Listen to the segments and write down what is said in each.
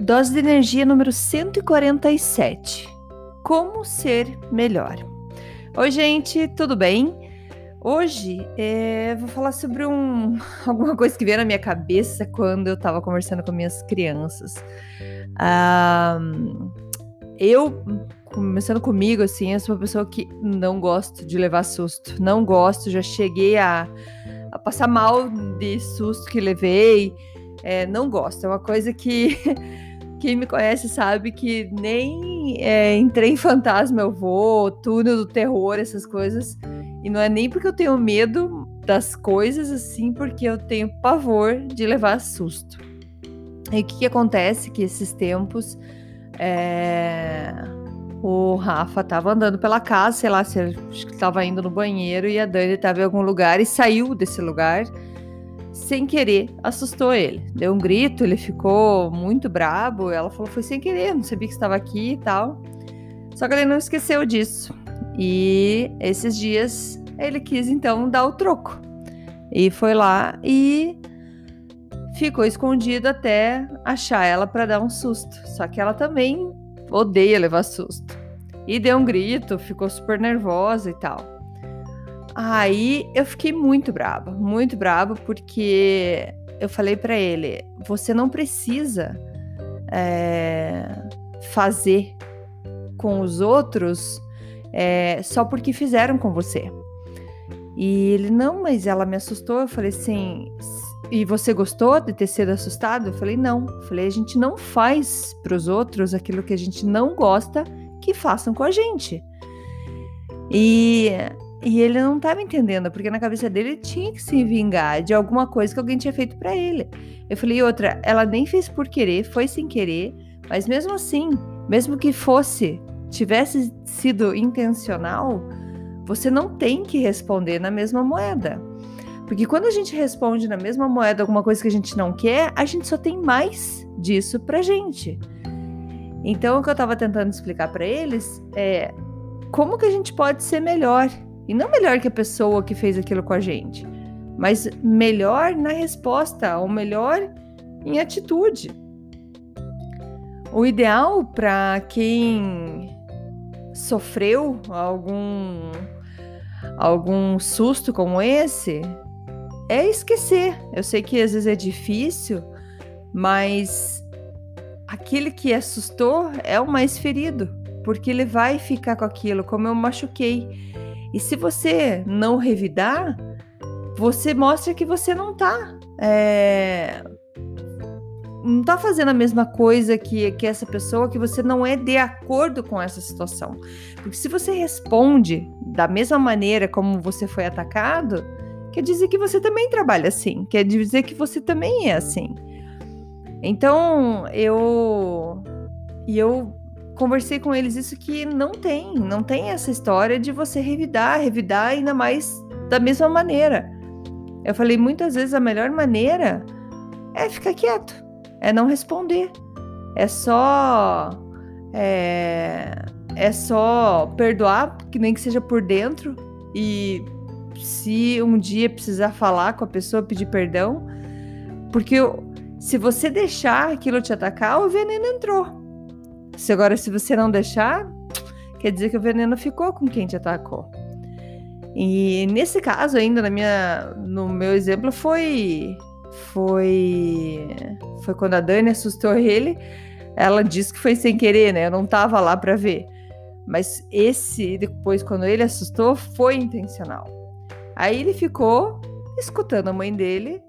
Dose de energia número 147. Como ser melhor? Oi, gente, tudo bem? Hoje é, vou falar sobre um, alguma coisa que veio na minha cabeça quando eu estava conversando com minhas crianças. Ah, eu, começando comigo, assim, eu sou uma pessoa que não gosto de levar susto. Não gosto, já cheguei a, a passar mal de susto que levei. É, não gosto, é uma coisa que quem me conhece sabe que nem é, entrei em fantasma eu vou, túnel do terror, essas coisas. E não é nem porque eu tenho medo das coisas, assim, porque eu tenho pavor de levar susto. E o que, que acontece? Que esses tempos é... o Rafa tava andando pela casa, sei lá, se ele estava indo no banheiro e a Dani estava em algum lugar e saiu desse lugar sem querer, assustou ele. Deu um grito, ele ficou muito brabo. Ela falou: foi sem querer, não sabia que estava aqui e tal. Só que ele não esqueceu disso. E esses dias ele quis então dar o troco. E foi lá e ficou escondido até achar ela para dar um susto. Só que ela também odeia levar susto. E deu um grito, ficou super nervosa e tal. Aí eu fiquei muito brava, muito brava, porque eu falei para ele: você não precisa é, fazer com os outros é, só porque fizeram com você. E ele, não, mas ela me assustou. Eu falei assim, e você gostou de ter sido assustado? Eu falei, não. Eu falei, a gente não faz para os outros aquilo que a gente não gosta que façam com a gente. E, e ele não estava entendendo, porque na cabeça dele tinha que se vingar de alguma coisa que alguém tinha feito para ele. Eu falei, outra, ela nem fez por querer, foi sem querer, mas mesmo assim, mesmo que fosse tivesse sido intencional, você não tem que responder na mesma moeda. Porque quando a gente responde na mesma moeda alguma coisa que a gente não quer, a gente só tem mais disso pra gente. Então, o que eu tava tentando explicar para eles é como que a gente pode ser melhor. E não melhor que a pessoa que fez aquilo com a gente, mas melhor na resposta, ou melhor em atitude. O ideal para quem sofreu algum algum susto como esse, é esquecer. Eu sei que às vezes é difícil, mas aquele que assustou é o mais ferido, porque ele vai ficar com aquilo, como eu machuquei. E se você não revidar, você mostra que você não tá é, não tá fazendo a mesma coisa que, que essa pessoa, que você não é de acordo com essa situação. Porque se você responde da mesma maneira como você foi atacado, quer dizer que você também trabalha assim, quer dizer que você também é assim. Então, eu e eu conversei com eles isso que não tem, não tem essa história de você revidar, revidar ainda mais da mesma maneira. Eu falei muitas vezes a melhor maneira é ficar quieto é não responder. É só. É, é só perdoar, que nem que seja por dentro. E se um dia precisar falar com a pessoa, pedir perdão. Porque se você deixar aquilo te atacar, o veneno entrou. Se agora, se você não deixar, quer dizer que o veneno ficou com quem te atacou. E nesse caso ainda, na minha, no meu exemplo, foi foi foi quando a Dani assustou ele. Ela disse que foi sem querer, né? Eu não tava lá para ver. Mas esse depois quando ele assustou foi intencional. Aí ele ficou escutando a mãe dele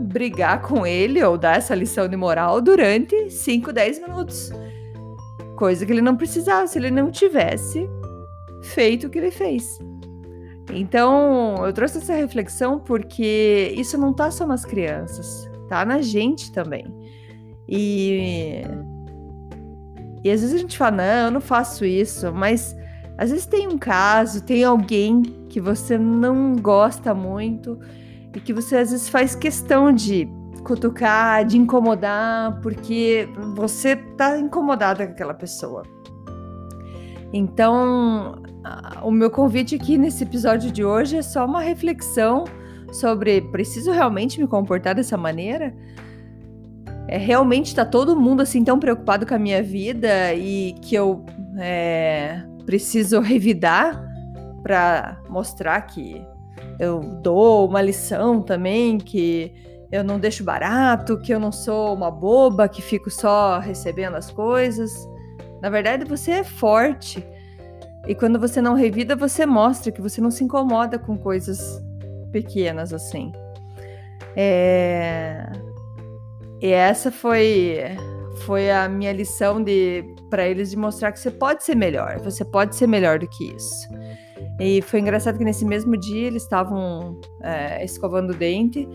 brigar com ele ou dar essa lição de moral durante 5, 10 minutos. Coisa que ele não precisava se ele não tivesse feito o que ele fez. Então, eu trouxe essa reflexão porque isso não tá só nas crianças, tá na gente também. E, e às vezes a gente fala, não, eu não faço isso, mas às vezes tem um caso, tem alguém que você não gosta muito e que você às vezes faz questão de cutucar, de incomodar, porque você tá incomodada com aquela pessoa. Então, o meu convite aqui nesse episódio de hoje é só uma reflexão sobre preciso realmente me comportar dessa maneira? É, realmente está todo mundo assim tão preocupado com a minha vida e que eu é, preciso revidar para mostrar que eu dou uma lição também, que eu não deixo barato, que eu não sou uma boba que fico só recebendo as coisas. Na verdade, você é forte. E quando você não revida, você mostra que você não se incomoda com coisas pequenas assim. É... E essa foi foi a minha lição de para eles de mostrar que você pode ser melhor, você pode ser melhor do que isso. E foi engraçado que nesse mesmo dia eles estavam é, escovando o dente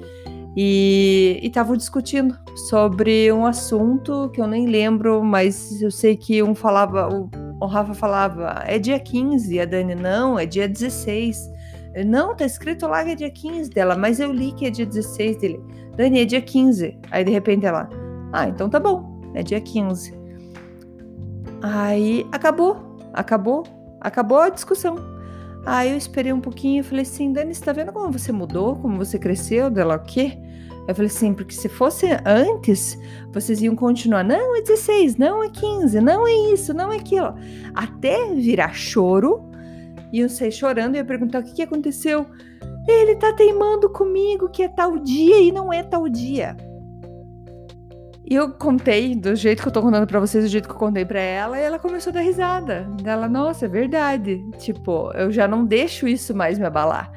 e estavam discutindo sobre um assunto que eu nem lembro, mas eu sei que um falava, o, o Rafa falava, é dia 15, a Dani, não, é dia 16. Não, tá escrito lá que é dia 15 dela, mas eu li que é dia 16 dele. Dani, é dia 15. Aí de repente ela, ah, então tá bom, é dia 15. Aí acabou, acabou, acabou a discussão. Aí eu esperei um pouquinho e falei assim, Dani, você tá vendo como você mudou, como você cresceu? Dela, o quê? Eu falei assim, porque se fosse antes, vocês iam continuar, não, é 16, não é 15, não é isso, não é aquilo. Até virar choro, iam sair chorando e ia perguntar o que, que aconteceu. Ele tá teimando comigo que é tal dia e não é tal dia. E eu contei do jeito que eu tô contando para vocês, do jeito que eu contei para ela, e ela começou a dar risada. Ela, nossa, é verdade. Tipo, eu já não deixo isso mais me abalar.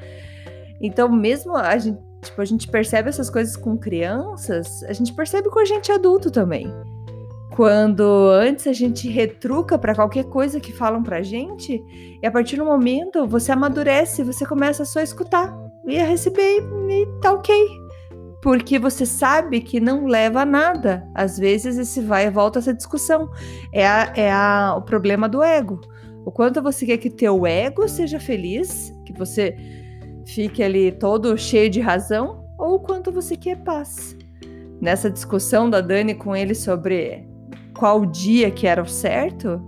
Então, mesmo a gente, tipo, a gente percebe essas coisas com crianças, a gente percebe com a gente adulto também. Quando antes a gente retruca para qualquer coisa que falam pra gente, e a partir do momento você amadurece, você começa só a escutar e a receber e tá ok porque você sabe que não leva a nada. Às vezes esse vai e volta essa discussão. É, a, é a, o problema do ego. O quanto você quer que teu ego seja feliz, que você fique ali todo cheio de razão, ou o quanto você quer paz. Nessa discussão da Dani com ele sobre qual dia que era o certo,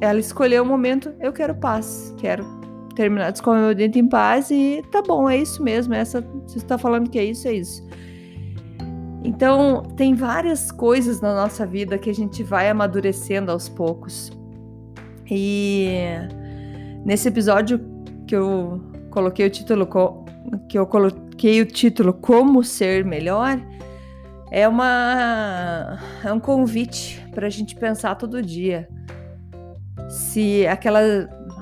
ela escolheu o momento, eu quero paz, quero terminar de escovar meu dente em paz e tá bom, é isso mesmo, essa, você está falando que é isso, é isso. Então, tem várias coisas na nossa vida que a gente vai amadurecendo aos poucos. E nesse episódio que eu coloquei o título que eu coloquei o título Como ser melhor, é uma é um convite para a gente pensar todo dia se aquela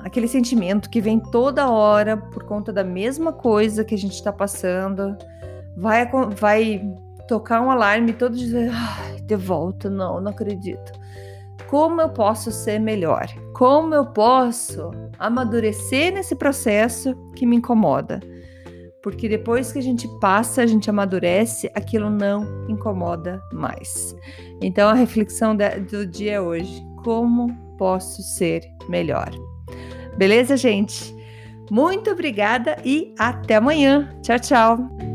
aquele sentimento que vem toda hora por conta da mesma coisa que a gente está passando vai vai tocar um alarme todo dizer, ai, de volta, não, não acredito. Como eu posso ser melhor? Como eu posso amadurecer nesse processo que me incomoda? Porque depois que a gente passa, a gente amadurece, aquilo não incomoda mais. Então a reflexão do dia é hoje: como posso ser melhor? Beleza, gente? Muito obrigada e até amanhã. Tchau, tchau.